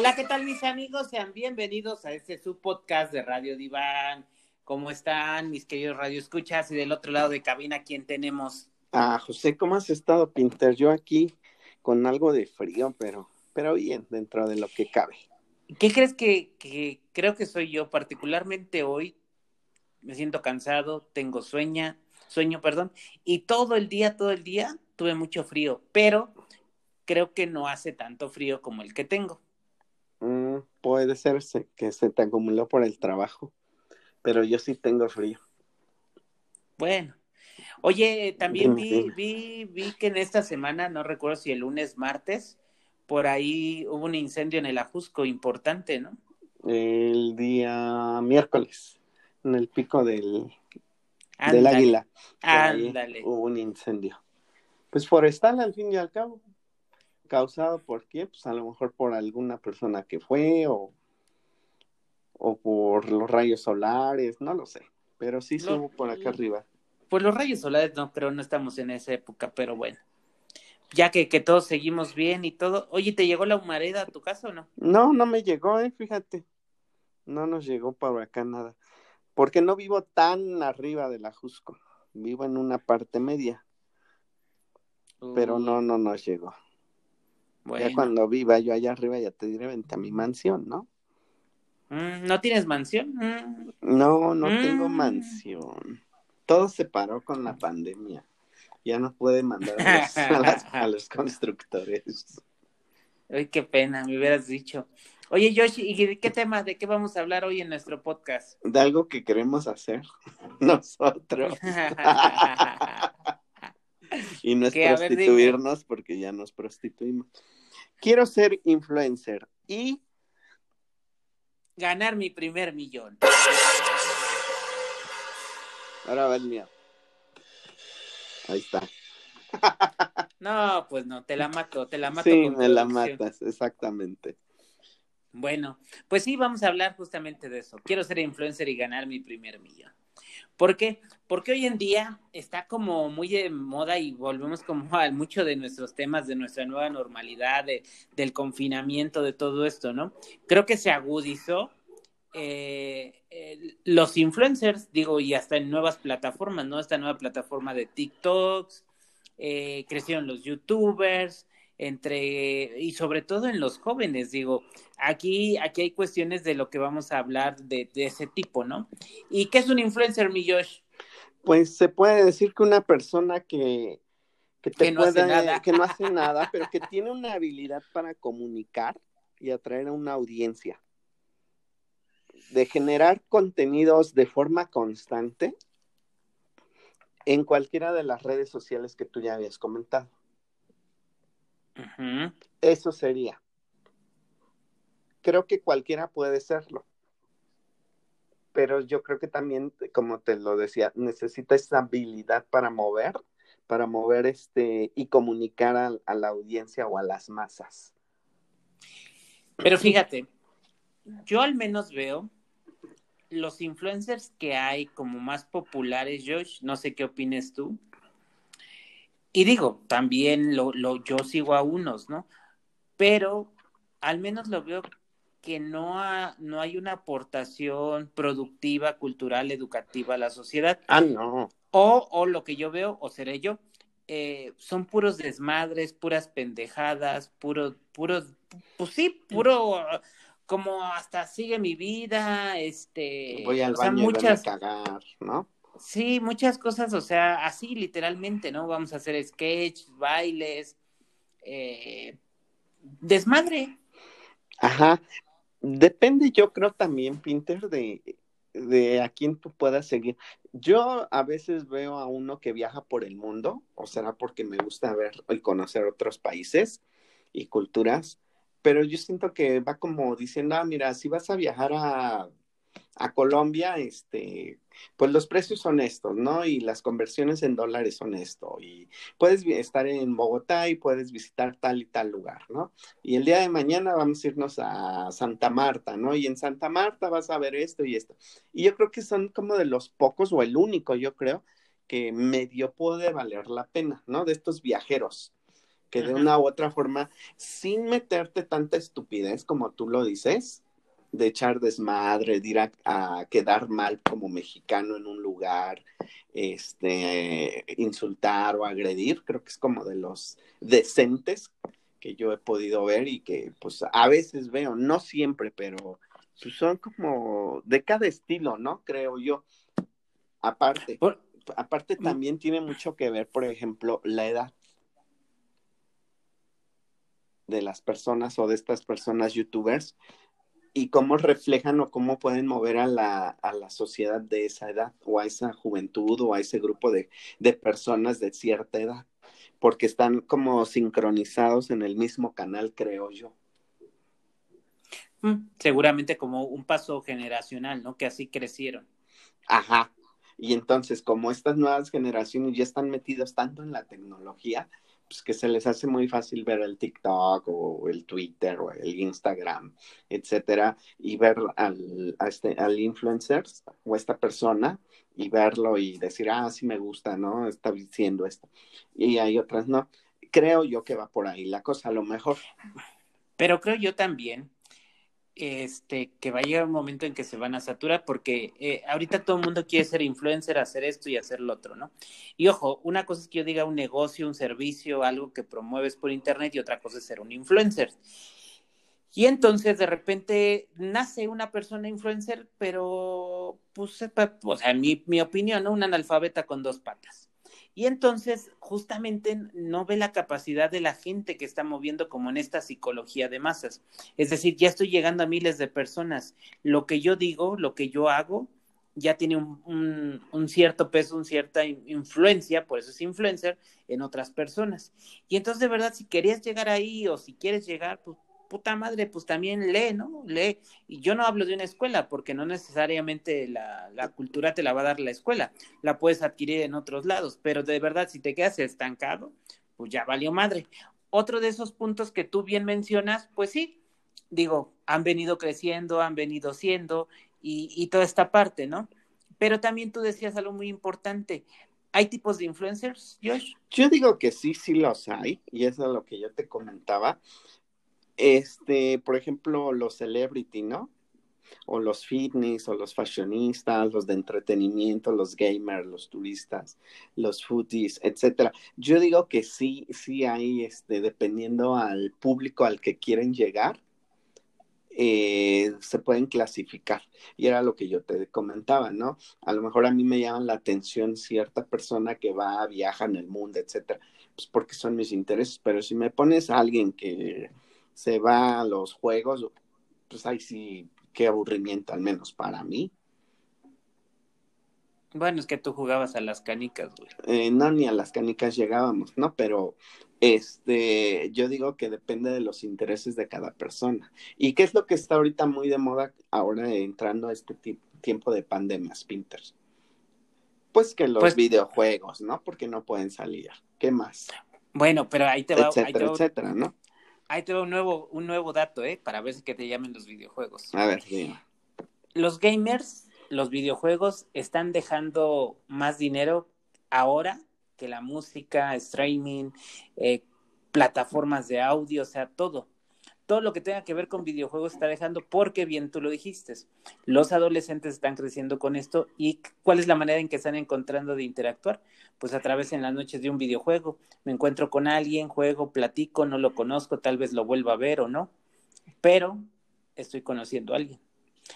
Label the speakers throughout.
Speaker 1: Hola, ¿qué tal mis amigos? Sean bienvenidos a este subpodcast de Radio Diván. ¿Cómo están mis queridos radioescuchas? Y del otro lado de cabina, ¿quién tenemos?
Speaker 2: Ah, José, ¿cómo has estado, Pinter? Yo aquí con algo de frío, pero, pero bien, dentro de lo que cabe.
Speaker 1: ¿Qué crees que, que creo que soy yo? Particularmente hoy me siento cansado, tengo sueña, sueño, perdón, y todo el día, todo el día tuve mucho frío, pero creo que no hace tanto frío como el que tengo.
Speaker 2: Puede ser que se te acumuló por el trabajo, pero yo sí tengo frío.
Speaker 1: Bueno, oye, también vi, vi, vi que en esta semana, no recuerdo si el lunes, martes, por ahí hubo un incendio en el Ajusco importante, ¿no?
Speaker 2: El día miércoles, en el pico del, del águila.
Speaker 1: Ándale.
Speaker 2: Hubo un incendio. Pues forestal al fin y al cabo causado por qué? Pues a lo mejor por alguna persona que fue o, o por los rayos solares, no lo sé, pero sí subo por acá arriba.
Speaker 1: Pues los rayos solares no creo, no estamos en esa época, pero bueno. Ya que, que todos seguimos bien y todo. Oye, ¿te llegó la humareda a tu casa o no?
Speaker 2: No, no me llegó, eh, fíjate. No nos llegó para acá nada. Porque no vivo tan arriba de la Jusco. Vivo en una parte media. Pero no, no nos llegó. Ya cuando viva yo allá arriba ya te diré, vente a mi mansión, ¿no?
Speaker 1: Mm, ¿No tienes mansión? Mm.
Speaker 2: No, no tengo mm. mansión. Todo se paró con la pandemia. Ya no puede mandar a los, constructores.
Speaker 1: Ay, qué pena, me hubieras dicho. Oye, Yoshi, ¿y de qué tema, de qué vamos a hablar hoy en nuestro podcast?
Speaker 2: De algo que queremos hacer nosotros. y no es prostituirnos porque ya nos prostituimos. Quiero ser influencer y
Speaker 1: ganar mi primer millón.
Speaker 2: Ahora va el mío. Ahí está.
Speaker 1: No, pues no, te la mato, te la mato.
Speaker 2: Sí, me la matas, exactamente.
Speaker 1: Bueno, pues sí, vamos a hablar justamente de eso. Quiero ser influencer y ganar mi primer millón. ¿Por qué? Porque hoy en día está como muy de moda y volvemos como a mucho de nuestros temas, de nuestra nueva normalidad, de, del confinamiento, de todo esto, ¿no? Creo que se agudizó eh, los influencers, digo, y hasta en nuevas plataformas, ¿no? Esta nueva plataforma de TikToks, eh, crecieron los youtubers, entre, y sobre todo en los jóvenes, digo, aquí, aquí hay cuestiones de lo que vamos a hablar de, ese tipo, ¿no? ¿Y qué es un influencer, mi Josh?
Speaker 2: Pues se puede decir que una persona que, que, te no hace nada. que no hace nada, pero que tiene una habilidad para comunicar y atraer a una audiencia, de generar contenidos de forma constante en cualquiera de las redes sociales que tú ya habías comentado. Eso sería. Creo que cualquiera puede serlo. Pero yo creo que también, como te lo decía, necesita esa habilidad para mover, para mover este y comunicar a, la audiencia o a las masas.
Speaker 1: Pero fíjate, yo al menos veo los influencers que hay como más populares, Josh, no sé qué opines tú, y digo, también lo, lo, yo sigo a unos, ¿no? Pero al menos lo veo que no, no hay una aportación productiva, cultural, educativa a la sociedad.
Speaker 2: Ah, no.
Speaker 1: O, o lo que yo veo, o seré yo, eh, son puros desmadres, puras pendejadas, puro, puros, pues sí, puro, como hasta sigue mi vida, este,
Speaker 2: voy al baño muchas, a cagar, ¿no?
Speaker 1: Sí, muchas cosas, o sea, así literalmente, ¿no? Vamos a hacer sketch, bailes, eh, desmadre.
Speaker 2: Ajá. Depende, yo creo también, Pinter, de, de a quién tú puedas seguir. Yo a veces veo a uno que viaja por el mundo, o será porque me gusta ver y conocer otros países y culturas, pero yo siento que va como diciendo, ah, mira, si vas a viajar a a Colombia, este, pues los precios son estos, ¿no? Y las conversiones en dólares son esto. Y puedes estar en Bogotá y puedes visitar tal y tal lugar, ¿no? Y el día de mañana vamos a irnos a Santa Marta, ¿no? Y en Santa Marta vas a ver esto y esto. Y yo creo que son como de los pocos, o el único, yo creo, que medio puede valer la pena, ¿no? De estos viajeros. que de una u otra forma, sin meterte tanta estupidez como tú lo dices, de echar desmadre, de ir a, quedar mal como mexicano en un lugar, este, insultar o agredir, creo que es como de los decentes que yo he podido ver y que pues a veces veo, no siempre, pero pues, son como de cada estilo, ¿no? Creo yo. Aparte, aparte mm. también tiene mucho que ver, por ejemplo, la edad de las personas o de estas personas youtubers y cómo reflejan o cómo pueden mover a la, a la sociedad de esa edad o a esa juventud o a ese grupo de, de personas de cierta edad, porque están como sincronizados en el mismo canal, creo yo.
Speaker 1: Mm, seguramente como un paso generacional, ¿no? Que así crecieron.
Speaker 2: Ajá. Y entonces, como estas nuevas generaciones ya están metidas tanto en la tecnología, pues que se les hace muy fácil ver el TikTok o el Twitter o el Instagram, etcétera, y ver al, a este, al influencer o esta persona y verlo y decir, ah, sí me gusta, ¿no? Está diciendo esto. Y hay otras, no. Creo yo que va por ahí la cosa, a lo mejor.
Speaker 1: Pero creo yo también este, que va a llegar un momento en que se van a saturar, porque eh, ahorita todo el mundo quiere ser influencer, hacer esto y hacer lo otro, ¿no? Y ojo, una cosa es que yo diga un negocio, un servicio, algo que promueves por internet, y otra cosa es ser un influencer. Y entonces de repente nace una persona influencer, pero, pues, o sea, mi, mi opinión, ¿no? Un analfabeta con dos patas. Y entonces, justamente no ve la capacidad de la gente que está moviendo como en esta psicología de masas. Es decir, ya estoy llegando a miles de personas. Lo que yo digo, lo que yo hago, ya tiene un, cierto peso, una cierta influencia, por eso es influencer, en otras personas. Y entonces, de verdad, si querías llegar ahí o si quieres llegar, pues puta madre, pues también lee, ¿no? Lee. Y yo no hablo de una escuela, porque no necesariamente la, la, cultura te la va a dar la escuela, la puedes adquirir en otros lados, pero de verdad, si te quedas estancado, pues ya valió madre. Otro de esos puntos que tú bien mencionas, pues sí, digo, han venido creciendo, han venido siendo, y, y toda esta parte, ¿no? Pero también tú decías algo muy importante, ¿Hay tipos de influencers, Josh?
Speaker 2: Yo digo que sí, sí los hay, y eso es lo que yo te comentaba. Este, por ejemplo, los celebrity, ¿no? O los fitness, o los fashionistas, los de entretenimiento, los gamers, los turistas, los foodies, etcétera. Yo digo que sí, sí hay, este, dependiendo al público al que quieren llegar, eh, se pueden clasificar. Y era lo que yo te comentaba, ¿no? A lo mejor a mí me llama la atención cierta persona que va, viaja en el mundo, etcétera, pues porque son mis intereses. Pero si me pones a alguien que se va a los juegos, pues ahí sí, qué aburrimiento, al menos para mí.
Speaker 1: Bueno, es que tú jugabas a las canicas, güey.
Speaker 2: Eh, no, ni a las canicas llegábamos, ¿no? Pero este, yo digo que depende de los intereses de cada persona. ¿Y qué es lo que está ahorita muy de moda ahora entrando a este tiempo de pandemias, Pinters? Pues que los pues videojuegos, ¿no? Porque no pueden salir. ¿Qué más?
Speaker 1: Bueno, pero ahí te va.
Speaker 2: Etcétera, etcétera, ¿no?
Speaker 1: Ahí te un nuevo, un nuevo dato, ¿eh? Para ver si que te llamen los videojuegos.
Speaker 2: A ver, sí.
Speaker 1: Los gamers, los videojuegos, están dejando más dinero ahora que la música, streaming, eh, plataformas de audio, o sea, todo todo lo que tenga que ver con videojuegos está dejando porque bien tú lo dijiste. Los adolescentes están creciendo con esto y ¿cuál es la manera en que están encontrando de interactuar? Pues a través en las noches de un videojuego. Me encuentro con alguien, juego, platico, no lo conozco, tal vez lo vuelva a ver o no, pero estoy conociendo a alguien.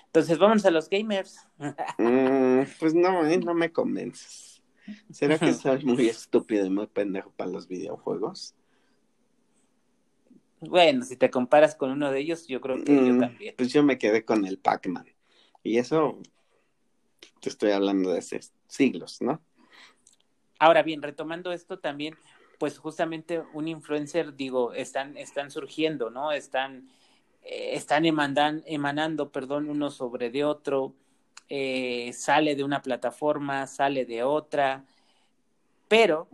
Speaker 1: Entonces, vamos a los gamers.
Speaker 2: Mm, pues no, ¿eh? no me convences. ¿Será que soy muy estúpido y muy pendejo para los videojuegos?
Speaker 1: Bueno, si te comparas con uno de ellos, yo creo que yo mm, también.
Speaker 2: Pues yo me quedé con el Pac-Man. Y eso te estoy hablando de hace siglos, ¿no?
Speaker 1: Ahora bien, retomando esto también, pues justamente un influencer, digo, están, están surgiendo, ¿no? Están, eh, están emanando, perdón, uno sobre de otro, eh, sale de una plataforma, sale de otra, pero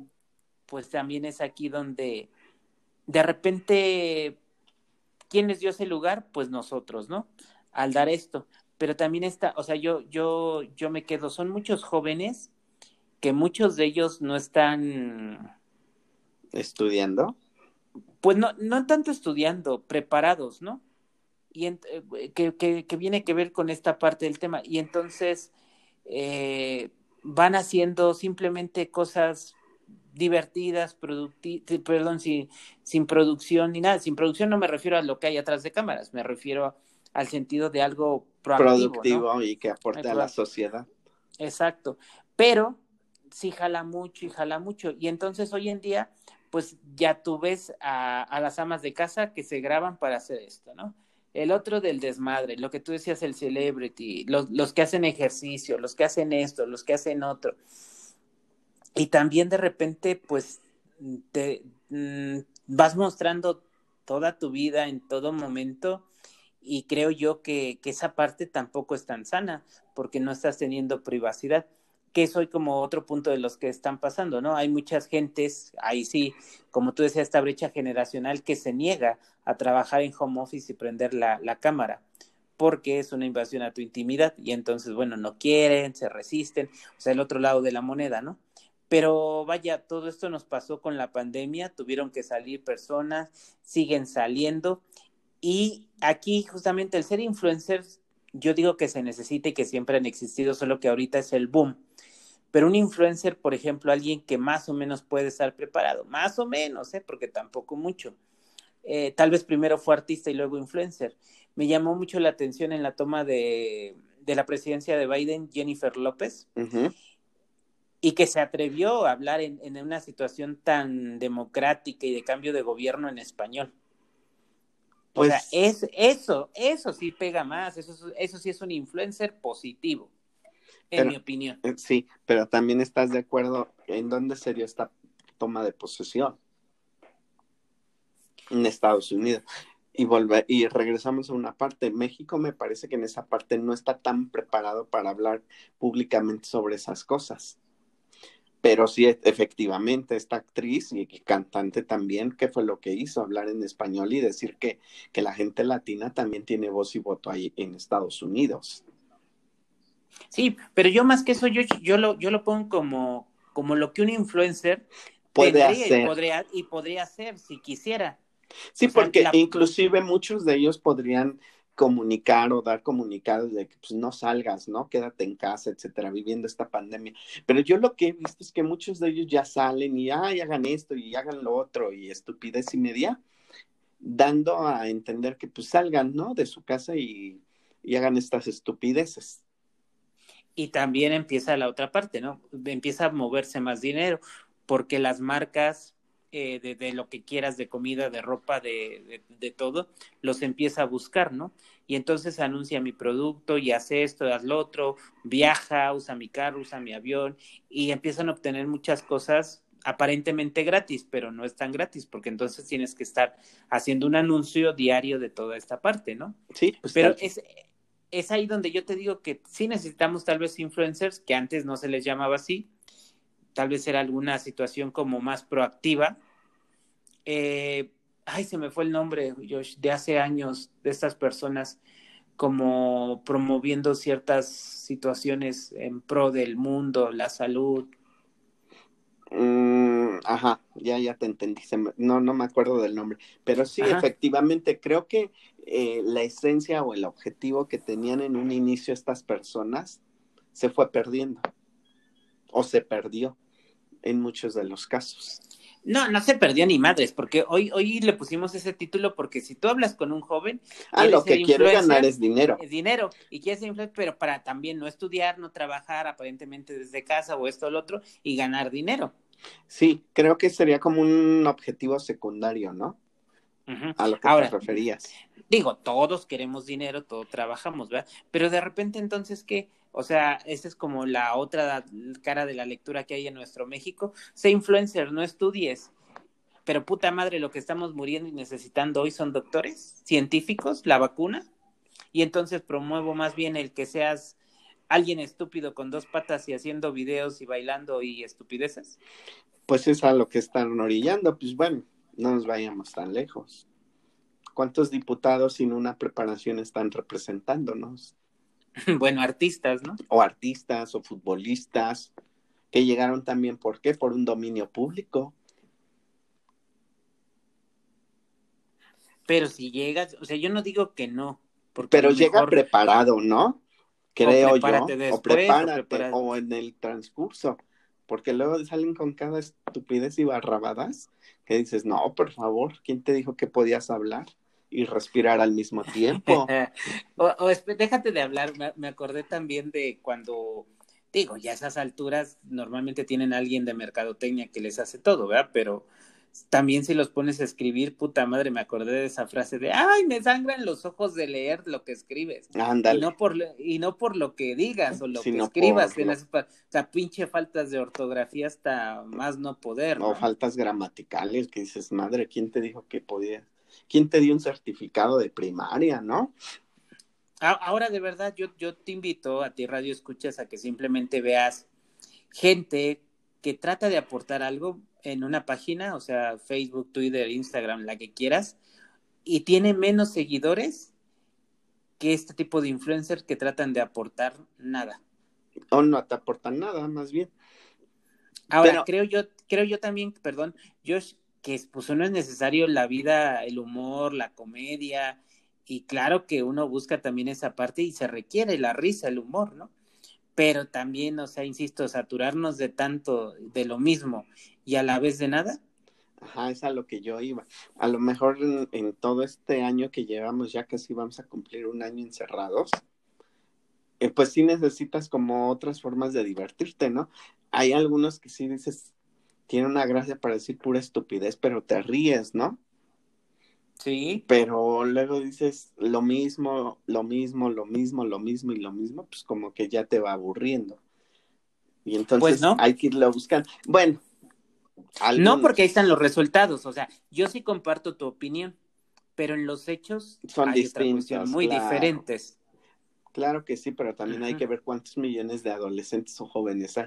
Speaker 1: pues también es aquí donde de repente, ¿quién les dio ese lugar? Pues nosotros, ¿no? Al dar esto. Pero también está, o sea, yo, yo, yo me quedo, son muchos jóvenes que muchos de ellos no están
Speaker 2: estudiando.
Speaker 1: pues no, no tanto estudiando, preparados, ¿no? Y eh, que, que, que, viene que ver con esta parte del tema. Y entonces eh, van haciendo simplemente cosas divertidas, perdón, sin, sin producción ni nada. Sin producción no me refiero a lo que hay atrás de cámaras, me refiero al sentido de algo
Speaker 2: productivo y que aporte a la sociedad.
Speaker 1: Exacto, pero sí jala mucho y jala mucho. Y entonces hoy en día, pues ya tú ves a, a las amas de casa que se graban para hacer esto, ¿no? El otro del desmadre, lo que tú decías, el celebrity, los, los que hacen ejercicio, los que hacen esto, los que hacen otro. Y también de repente, pues, te mm, vas mostrando toda tu vida en todo momento y creo yo que, que, esa parte tampoco es tan sana porque no estás teniendo privacidad que soy como otro punto de los que están pasando, ¿no? Hay muchas gentes, ahí sí, como tú decías, esta brecha generacional que se niega a trabajar en home office y prender la, la cámara, porque es una invasión a tu intimidad y entonces, bueno, no quieren, se resisten, o sea, el otro lado de la moneda, ¿no? Pero vaya, todo esto nos pasó con la pandemia, tuvieron que salir personas, siguen saliendo y aquí justamente el ser influencers, yo digo que se necesita y que siempre han existido, solo que ahorita es el boom pero un influencer, por ejemplo, alguien que más o menos puede estar preparado, más o menos, ¿eh? porque tampoco mucho. Eh, tal vez primero fue artista y luego influencer. Me llamó mucho la atención en la toma de, de la presidencia de Biden, Jennifer López, y que se atrevió a hablar en, en, una situación tan democrática y de cambio de gobierno en español. o sea, pues es, eso, eso sí pega más, eso, eso sí es un influencer positivo en mi opinión. Eh,
Speaker 2: sí, pero también estás de acuerdo en dónde se dio esta toma de posesión. En Estados Unidos. Y, volver, y regresamos a una parte. México me parece que en esa parte no está tan preparado para hablar públicamente sobre esas cosas. Pero sí, efectivamente, esta actriz y cantante también, ¿qué fue lo que hizo? Hablar en español y decir que, que la gente latina también tiene voz y voto ahí en Estados Unidos.
Speaker 1: Sí, pero yo más que eso, yo, yo, lo, yo lo pongo como, como lo que un influencer
Speaker 2: puede hacer.
Speaker 1: Y podría, y podría hacer si quisiera.
Speaker 2: Sí, porque inclusive muchos de ellos podrían comunicar o dar comunicados de que pues, no salgas, ¿no? Quédate en casa, etcétera, viviendo esta pandemia. Pero yo lo que he visto es que muchos de ellos ya salen y ay, hagan esto y hagan lo otro y estupidez y media, dando a entender que pues salgan, ¿no? De su casa y, y hagan estas estupideces.
Speaker 1: Y también empieza la otra parte, ¿no? Empieza a moverse más dinero, porque las marcas eh, de, de, lo que quieras, de comida, de ropa, de, de, de, todo, los empieza a buscar, ¿no? Y entonces anuncia mi producto y hace esto, haz lo otro, viaja, usa mi carro, usa mi avión, y empiezan a obtener muchas cosas aparentemente gratis, pero no es tan gratis, porque entonces tienes que estar haciendo un anuncio diario de toda esta parte, ¿no?
Speaker 2: Sí,
Speaker 1: pues pero es, es ahí donde yo te digo que sí necesitamos tal vez influencers, que antes no se les llamaba así, tal vez era alguna situación como más proactiva. Eh, ay, se me fue el nombre, Josh, de hace años, de estas personas como promoviendo ciertas situaciones en pro del mundo, la salud.
Speaker 2: Mm, ajá, ya, ya te entendí, no, no me acuerdo del nombre, pero sí, ajá. efectivamente, creo que eh, la esencia o el objetivo que tenían en un inicio estas personas se fue perdiendo o se perdió en muchos de los casos.
Speaker 1: No, no se perdió ni madres, porque hoy, hoy le pusimos ese título porque si tú hablas con un joven,
Speaker 2: ah, lo que quiere ganar es dinero.
Speaker 1: Es dinero, y quiere ser influencer, pero para también no estudiar, no trabajar aparentemente desde casa o esto o lo otro, y ganar dinero.
Speaker 2: Sí, creo que sería como un objetivo secundario, ¿no? Uh -huh. A lo que
Speaker 1: Ahora,
Speaker 2: te referías
Speaker 1: digo, todos queremos dinero, todos trabajamos, ¿verdad? Pero de repente entonces, ¿qué? O sea, esa es como la otra cara de la lectura que hay en nuestro México. Sé influencer, no estudies. Pero puta madre, lo que estamos muriendo y necesitando hoy son doctores, científicos, la vacuna. Y entonces promuevo más bien el que seas alguien estúpido con dos patas y haciendo videos y bailando y estupideces.
Speaker 2: Pues es a lo que están orillando. Pues bueno, no nos vayamos tan lejos. ¿Cuántos diputados sin una preparación están representándonos?
Speaker 1: Bueno, artistas, ¿no?
Speaker 2: O artistas o futbolistas que llegaron también, ¿por qué? Por un dominio público.
Speaker 1: Pero si llegas, o sea, yo no digo que no.
Speaker 2: Pero llega preparado, ¿no? Creo yo. o prepárate, o, en el transcurso. Porque luego salen con cada estupidez y barrabadas que dices, no, por favor, ¿quién te dijo que podías hablar? Y respirar al mismo tiempo.
Speaker 1: o, déjate de hablar, me, acordé también de cuando, digo, ya a esas alturas normalmente tienen alguien de mercadotecnia que les hace todo, ¿verdad? Pero también si los pones a escribir, puta madre, me acordé de esa frase de, ay, me sangran los ojos de leer lo que escribes.
Speaker 2: Ándale.
Speaker 1: Y no por, y no por lo que digas o lo que escribas. o sea, pinche faltas de ortografía hasta más no poder. ¿no?
Speaker 2: O faltas gramaticales que dices, madre, ¿quién te dijo que podía? ¿Quién te dio un certificado de primaria, no?
Speaker 1: Ahora, de verdad, yo, yo te invito a ti, Radio Escuchas, a que simplemente veas gente que trata de aportar algo en una página, o sea, Facebook, Twitter, Instagram, la que quieras, y tiene menos seguidores que este tipo de influencers que tratan de aportar nada.
Speaker 2: O no te aportan nada, más bien.
Speaker 1: Ahora, creo yo, creo yo también, perdón, Josh, que pues no es necesario la vida, el humor, la comedia, y claro que uno busca también esa parte y se requiere la risa, el humor, ¿no? Pero también, o sea, insisto, saturarnos de tanto, de lo mismo y a la vez de nada.
Speaker 2: Ajá, es a lo que yo iba. A lo mejor en, todo este año que llevamos, ya casi vamos a cumplir un año encerrados, eh, pues sí necesitas como otras formas de divertirte, ¿no? Hay algunos que sí dices, tiene una gracia para decir pura estupidez, pero te ríes, ¿no?
Speaker 1: Sí.
Speaker 2: Pero luego dices lo mismo, lo mismo, lo mismo, lo mismo y lo mismo, pues como que ya te va aburriendo. Y entonces pues no. hay que irlo buscando. Bueno.
Speaker 1: No, porque ahí están los resultados. O sea, yo sí comparto tu opinión, pero en los hechos
Speaker 2: son distintos,
Speaker 1: muy diferentes.
Speaker 2: Claro que sí, pero también hay que ver cuántos millones de adolescentes o jóvenes hay.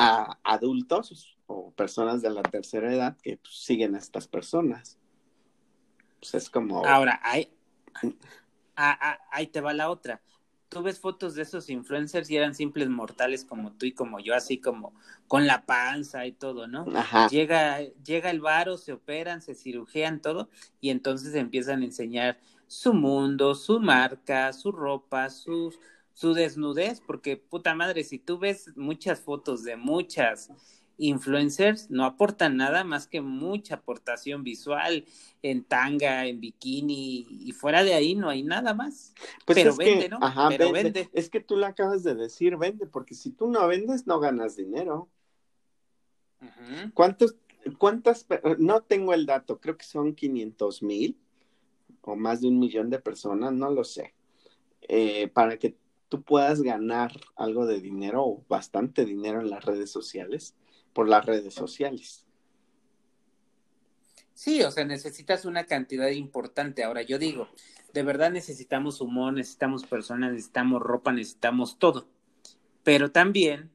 Speaker 2: A adultos o personas de la tercera edad que pues, siguen a estas personas. Pues es como...
Speaker 1: Ahora, ahí, ahí te va la otra. Tú ves fotos de esos influencers y eran simples mortales como tú y como yo, así como con la panza y todo, ¿no?
Speaker 2: Ajá.
Speaker 1: Llega, llega el varo, se operan, se cirujean todo y entonces empiezan a enseñar su mundo, su marca, su ropa, sus, su desnudez, porque puta madre, si tú ves muchas fotos de muchas influencers no aportan nada más que mucha aportación visual en tanga, en bikini y fuera de ahí no hay nada más.
Speaker 2: Pues Pero vende, ¿no? Pero vende. Es que tú lo acabas de decir, vende, porque si tú no vendes no ganas dinero. ¿Cuántos, cuántas, no tengo el dato, creo que son 500 mil o más de un millón de personas, no lo sé, eh, para que tú puedas ganar algo de dinero o bastante dinero en las redes sociales por las redes sociales.
Speaker 1: Sí, o sea, necesitas una cantidad importante. Ahora, yo digo, de verdad necesitamos humor, necesitamos personas, necesitamos ropa, necesitamos todo. Pero también,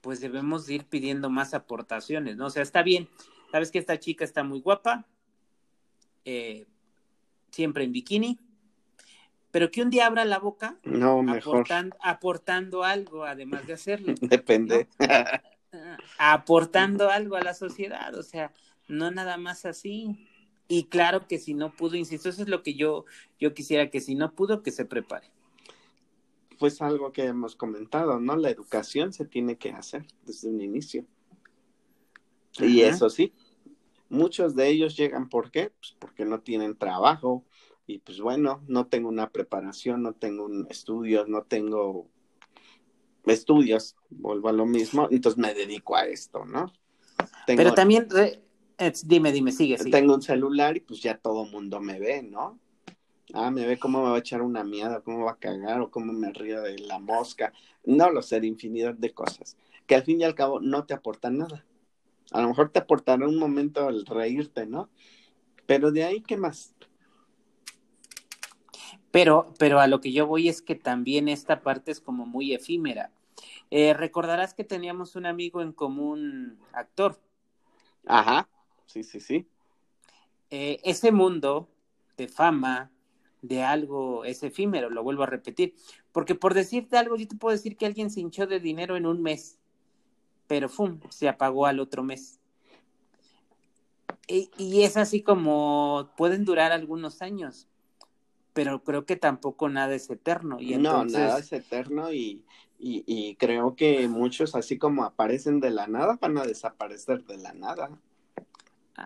Speaker 1: pues debemos ir pidiendo más aportaciones, ¿no? O sea, está bien, sabes que esta chica está muy guapa, eh, siempre en bikini, pero que un día abra la boca
Speaker 2: no, mejor.
Speaker 1: Aportando, algo, además de hacerlo.
Speaker 2: Depende.
Speaker 1: aportando algo a la sociedad, o sea, no nada más así. Y claro que si no pudo, insisto, eso es lo que yo, yo quisiera que si no pudo, que se prepare.
Speaker 2: Pues algo que hemos comentado, ¿no? La educación se tiene que hacer desde un inicio. Y eso sí, muchos de ellos llegan, ¿por qué? Pues porque no tienen trabajo y pues bueno, no tengo una preparación, no tengo un estudio, no tengo estudios, vuelvo a lo mismo, entonces me dedico a esto, ¿no?
Speaker 1: Pero también, dime, dime, sigue, sigue.
Speaker 2: Tengo un celular y pues ya todo mundo me ve, ¿no? Ah, me ve cómo me va a echar una mierda, cómo va a cagar o cómo me río de la mosca. No lo sé, de infinidad de cosas que al fin y al cabo no te aportan nada. A lo mejor te aportará un momento el reírte, ¿no? Pero de ahí, ¿qué más?
Speaker 1: Pero, pero a lo que yo voy es que también esta parte es como muy efímera. Eh, recordarás que teníamos un amigo en común, actor.
Speaker 2: Ajá, sí, sí, sí.
Speaker 1: Eh, ese mundo de fama, de algo, es efímero, lo vuelvo a repetir. Porque por decirte algo, yo te puedo decir que alguien se hinchó de dinero en un mes, pero ¡fum! se apagó al otro mes. Y, es así como pueden durar algunos años, pero creo que tampoco nada es eterno. Y
Speaker 2: No, nada es eterno y, y, creo que muchos, así como aparecen de la nada, van a desaparecer de la nada.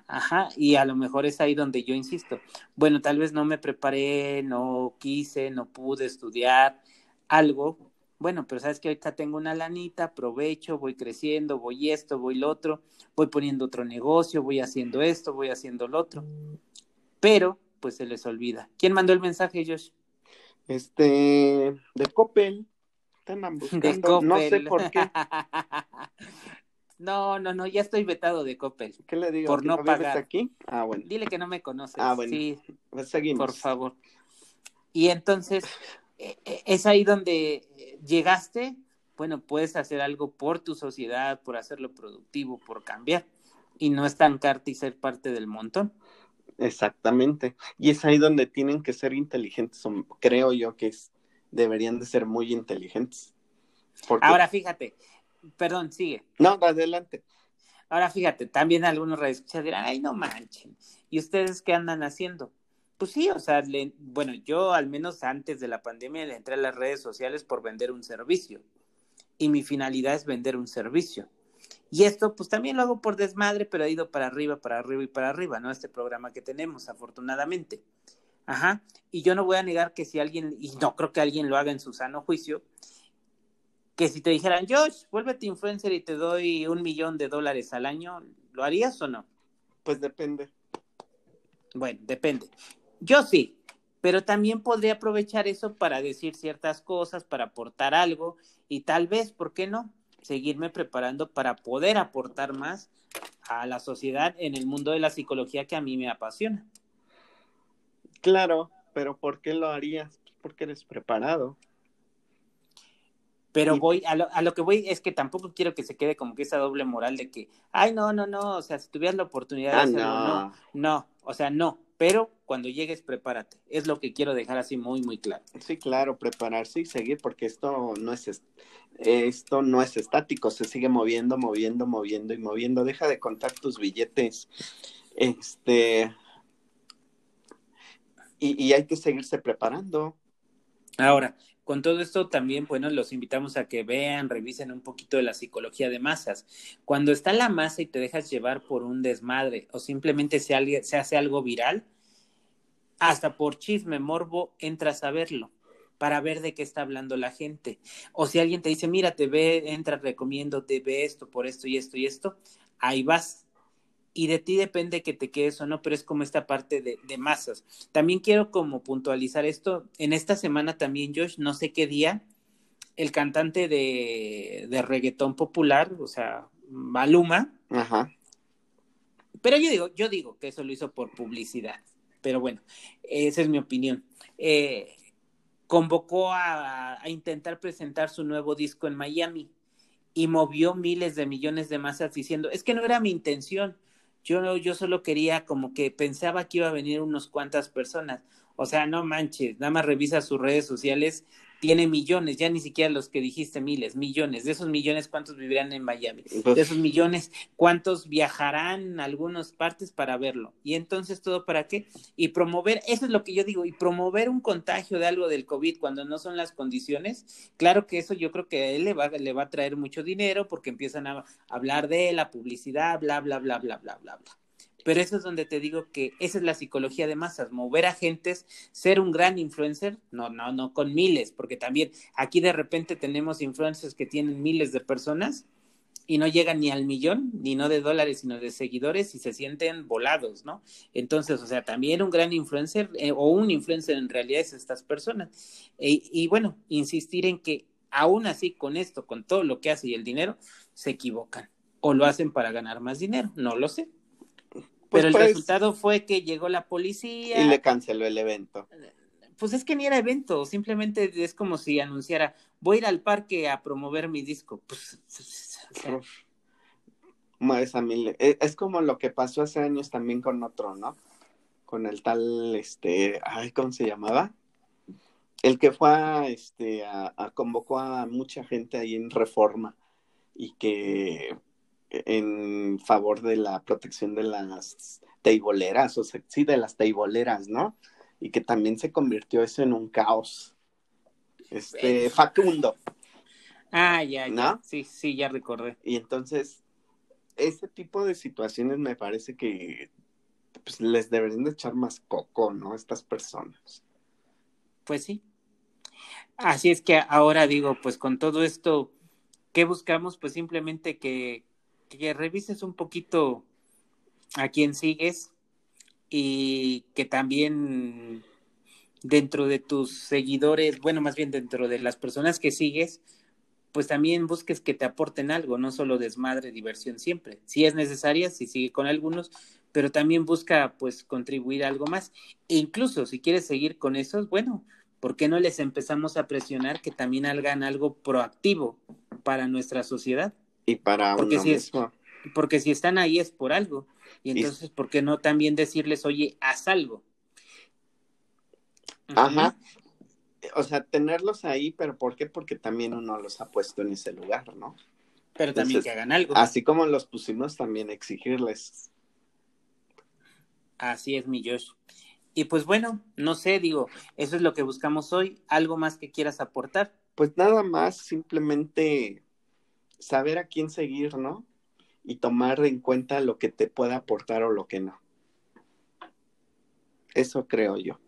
Speaker 1: Ajá, y a lo mejor es ahí donde yo insisto. Bueno, tal vez no me preparé, no quise, no pude estudiar algo. Bueno, pero sabes que ahorita tengo una lanita, aprovecho, voy creciendo, voy esto, voy lo otro, voy poniendo otro negocio, voy haciendo esto, voy haciendo lo otro. Pero, pues se les olvida. ¿Quién mandó el mensaje, Josh?
Speaker 2: Este, de Coppel. De Coppel. No sé por qué.
Speaker 1: No, no, no, ya estoy vetado de Coppel.
Speaker 2: ¿Qué le digo?
Speaker 1: Por no pagar.
Speaker 2: aquí? Ah, bueno.
Speaker 1: Dile que no me conoces.
Speaker 2: Ah, bueno.
Speaker 1: Sí,
Speaker 2: pues seguimos.
Speaker 1: por favor. Y entonces, e, e, es ahí donde llegaste, bueno, puedes hacer algo por tu sociedad, por hacerlo productivo, por cambiar y no estancarte y ser parte del montón.
Speaker 2: Exactamente. Y es ahí donde tienen que ser inteligentes, creo yo que es, deberían de ser muy inteligentes.
Speaker 1: Ahora fíjate, Perdón, sigue.
Speaker 2: No, adelante.
Speaker 1: Ahora fíjate, también algunos redes dirán, ay, no manchen. ¿Y ustedes qué andan haciendo? Pues sí, o sea, bueno, yo al menos antes de la pandemia le entré a las redes sociales por vender un servicio. Y mi finalidad es vender un servicio. Y esto, pues también lo hago por desmadre, pero ha ido para arriba, para arriba y para arriba, ¿no? Este programa que tenemos, afortunadamente. Ajá. Y yo no voy a negar que si alguien, y no creo que alguien lo haga en su sano juicio, que si te dijeran, Josh, vuélvete influencer y te doy un millón de dólares al año, ¿lo harías o no?
Speaker 2: Pues depende.
Speaker 1: Bueno, depende. Yo sí, pero también podría aprovechar eso para decir ciertas cosas, para aportar algo y tal vez, ¿por qué no? Seguirme preparando para poder aportar más a la sociedad en el mundo de la psicología que a mí me apasiona.
Speaker 2: Claro, pero ¿por qué lo harías? Porque eres preparado.
Speaker 1: Pero voy, a lo, a lo, que voy es que tampoco quiero que se quede como que esa doble moral de que, ay, no, no, no, o sea, si tuvieras la oportunidad de ah, hacerlo, no. no, o sea, no, pero cuando llegues, prepárate. Es lo que quiero dejar así muy, muy claro.
Speaker 2: Sí, claro, prepararse y seguir, porque esto no es, esto no es estático, se sigue moviendo, moviendo, moviendo y moviendo. Deja de contar tus billetes. Este. Y, y hay que seguirse preparando.
Speaker 1: Ahora, con todo esto también, bueno, los invitamos a que vean, revisen un poquito de la psicología de masas. Cuando está la masa y te dejas llevar por un desmadre o simplemente se, se hace algo viral, hasta por chisme, morbo, entras a verlo para ver de qué está hablando la gente. O si alguien te dice, mira, te ve, entra, recomiendo, te ve esto, por esto y esto y esto, ahí vas y de ti depende que te quedes o no, pero es como esta parte de, masas. También quiero como puntualizar esto, en esta semana también, Josh, no sé qué día, el cantante de, de reggaetón popular, o sea, Maluma,
Speaker 2: Ajá.
Speaker 1: pero yo digo, yo digo que eso lo hizo por publicidad, pero bueno, esa es mi opinión. Eh, convocó a, a intentar presentar su nuevo disco en Miami y movió miles de millones de masas diciendo, es que no era mi intención, yo, yo solo quería como que pensaba que iba a venir unos cuantas personas. O sea, no manches, nada más revisa sus redes sociales, tiene millones, ya ni siquiera los que dijiste miles, millones. De esos millones, ¿cuántos vivirán en Miami? De esos millones, ¿cuántos viajarán a algunas partes para verlo? Y entonces, ¿todo para qué? Y promover, eso es lo que yo digo, y promover un contagio de algo del COVID cuando no son las condiciones, claro que eso yo creo que a él le va, le va a traer mucho dinero porque empiezan a hablar de la publicidad, bla, bla, bla, bla, bla, bla, bla. Pero eso es donde te digo que esa es la psicología de masas, mover a gentes, ser un gran influencer, no, no, no con miles, porque también aquí de repente tenemos influencers que tienen miles de personas y no llegan ni al millón, ni no de dólares, sino de seguidores y se sienten volados, ¿no? Entonces, o sea, también un gran influencer eh, o un influencer en realidad es estas personas. E, y bueno, insistir en que aún así con esto, con todo lo que hace y el dinero, se equivocan o lo hacen para ganar más dinero, no lo sé. Pues Pero el pues, resultado fue que llegó la policía.
Speaker 2: Y le canceló el evento.
Speaker 1: Pues es que ni era evento, simplemente es como si anunciara, voy a ir al parque a promover mi disco. Pues,
Speaker 2: es como lo que pasó hace años también con otro, ¿no? Con el tal, este, ay, ¿cómo se llamaba? El que fue a, este, a, convocó a mucha gente ahí en Reforma y que en favor de la protección de las teiboleras, o sea, sí, de las teiboleras, ¿no? Y que también se convirtió eso en un caos. Este, Facundo.
Speaker 1: Ah, ya, ya. Sí, sí, ya recordé.
Speaker 2: Y entonces, ese tipo de situaciones me parece que pues, les deberían de echar más coco, ¿no? Estas personas.
Speaker 1: Pues sí. Así es que ahora digo, pues con todo esto, ¿qué buscamos? Pues simplemente que, que revises un poquito a quién sigues y que también dentro de tus seguidores, bueno, más bien dentro de las personas que sigues, pues también busques que te aporten algo, no solo desmadre, diversión siempre. Si es necesaria, si sigue con algunos, pero también busca pues contribuir algo más. E incluso si quieres seguir con esos, bueno, ¿por qué no les empezamos a presionar que también hagan algo proactivo para nuestra sociedad?
Speaker 2: Y para
Speaker 1: porque
Speaker 2: uno
Speaker 1: si
Speaker 2: mismo.
Speaker 1: Es, porque si están ahí es por algo. Y entonces, ¿por qué no también decirles, oye, haz algo?
Speaker 2: Ajá. O sea, tenerlos ahí, pero ¿por qué? Porque también uno los ha puesto en ese lugar, ¿no?
Speaker 1: Pero también que hagan algo.
Speaker 2: Así como los pusimos, también exigirles.
Speaker 1: Así es, mi Josh. Y pues bueno, no sé, digo, eso es lo que buscamos hoy. ¿Algo más que quieras aportar?
Speaker 2: Pues nada más, simplemente saber a quién seguir, ¿no? Y tomar en cuenta lo que te pueda aportar o lo que no. Eso creo yo.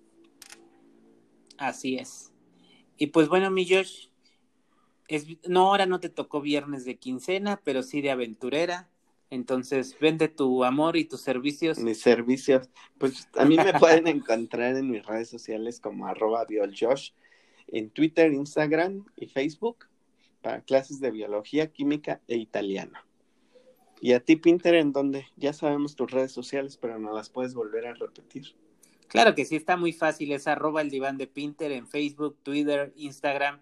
Speaker 1: Así es. Y pues bueno, mi Josh, es, no, ahora no te tocó viernes de quincena, pero sí de aventurera. Entonces, vende tu amor y tus servicios.
Speaker 2: Mis servicios. Pues a mí me pueden encontrar en mis redes sociales como arroba bioljosh, en Twitter, Instagram y Facebook para clases de biología, química e italiano. Y a ti, Pinter, en donde ya sabemos tus redes sociales, pero no las puedes volver a repetir.
Speaker 1: Claro que sí, está muy fácil. Es arroba el diván de Pinter en Facebook, Twitter, Instagram,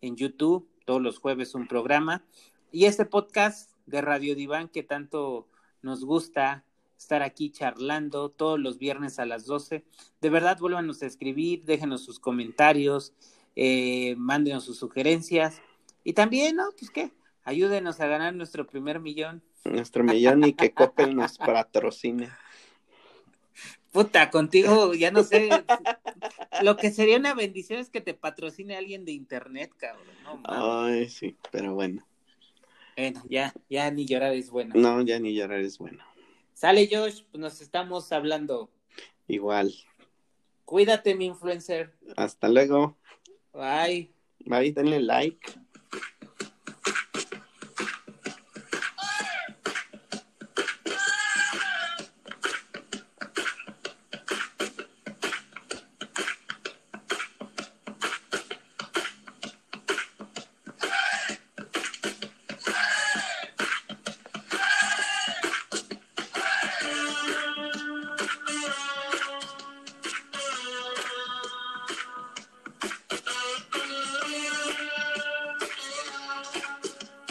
Speaker 1: en YouTube. Todos los jueves un programa. Y este podcast de Radio Diván que tanto nos gusta estar aquí charlando todos los viernes a las 12. De verdad, vuélvanos a escribir, déjenos sus comentarios, eh, mándenos sus sugerencias. Y también, ¿no? Pues qué, ayúdenos a ganar nuestro primer millón.
Speaker 2: Nuestro millón y que Coppel nos patrocine.
Speaker 1: Puta, contigo, ya no sé. Lo que sería una bendición es que te patrocine alguien de internet, cabrón. No,
Speaker 2: Ay, sí, pero bueno.
Speaker 1: Bueno, ya, ya ni llorar es bueno.
Speaker 2: No, ya ni llorar es bueno.
Speaker 1: Sale, Josh, pues nos estamos hablando.
Speaker 2: Igual.
Speaker 1: Cuídate, mi influencer.
Speaker 2: Hasta luego.
Speaker 1: Bye.
Speaker 2: Bye, denle like.